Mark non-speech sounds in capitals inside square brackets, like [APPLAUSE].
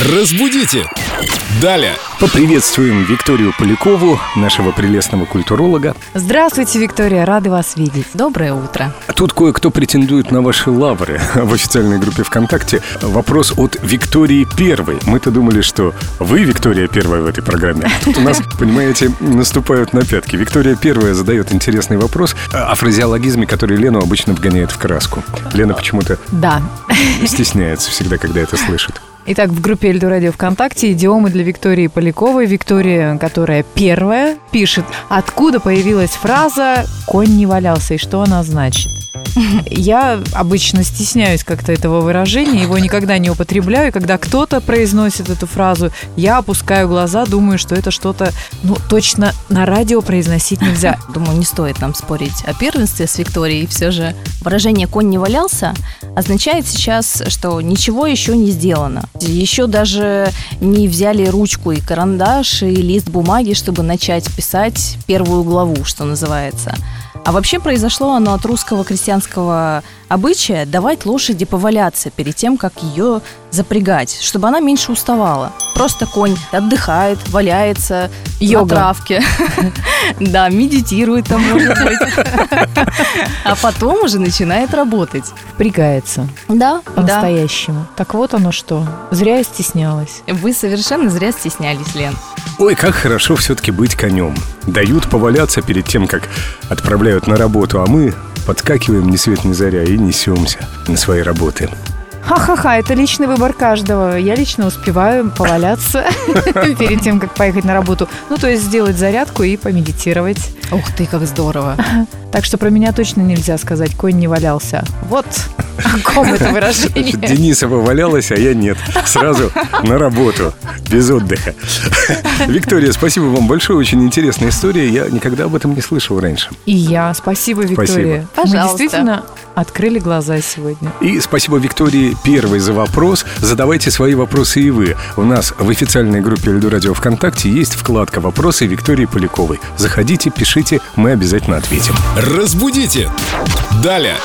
Разбудите! Далее! Поприветствуем Викторию Полякову, нашего прелестного культуролога. Здравствуйте, Виктория, рады вас видеть. Доброе утро. Тут кое-кто претендует на ваши лавры [LAUGHS] в официальной группе ВКонтакте. Вопрос от Виктории Первой. Мы-то думали, что вы Виктория Первая в этой программе. А тут у нас, [LAUGHS] понимаете, наступают на пятки. Виктория Первая задает интересный вопрос о фразеологизме, который Лену обычно вгоняет в краску. Лена почему-то Да. стесняется всегда, когда это слышит. Итак, в группе Эльду Радио ВКонтакте идиомы для Виктории Поляковой. Виктория, которая первая, пишет, откуда появилась фраза «конь не валялся» и что она значит. Я обычно стесняюсь как-то этого выражения, его никогда не употребляю. И когда кто-то произносит эту фразу, я опускаю глаза, думаю, что это что-то, ну, точно на радио произносить нельзя. [LAUGHS] Думаю, не стоит нам спорить о первенстве с Викторией. Все же выражение «конь не валялся» означает сейчас, что ничего еще не сделано. Еще даже не взяли ручку и карандаш, и лист бумаги, чтобы начать писать первую главу, что называется. А вообще произошло оно от русского крестьянского обычая давать лошади поваляться перед тем, как ее запрягать, чтобы она меньше уставала. Просто конь отдыхает, валяется Йога. на травке. [LAUGHS] Да, медитирует там, может быть. А потом уже начинает работать. Впрягается Да, по-настоящему. Так вот оно что. Зря я стеснялась. Вы совершенно зря стеснялись, Лен. Ой, как хорошо все-таки быть конем. Дают поваляться перед тем, как отправляют на работу, а мы подскакиваем ни свет ни заря и несемся на свои работы. Ха-ха-ха, это личный выбор каждого. Я лично успеваю поваляться [LAUGHS] перед тем, как поехать на работу. Ну, то есть сделать зарядку и помедитировать. Ух ты, как здорово. Так что про меня точно нельзя сказать, конь не валялся. Вот о ком это выражение. Денисова валялась, а я нет. Сразу на работу, без отдыха. Виктория, спасибо вам большое. Очень интересная история. Я никогда об этом не слышал раньше. И я. Спасибо, Виктория. Мы Пожалуйста. действительно открыли глаза сегодня. И спасибо Виктории первой за вопрос. Задавайте свои вопросы и вы. У нас в официальной группе Эльду Радио ВКонтакте есть вкладка «Вопросы Виктории Поляковой». Заходите, пишите, мы обязательно ответим. Разбудите! Далее!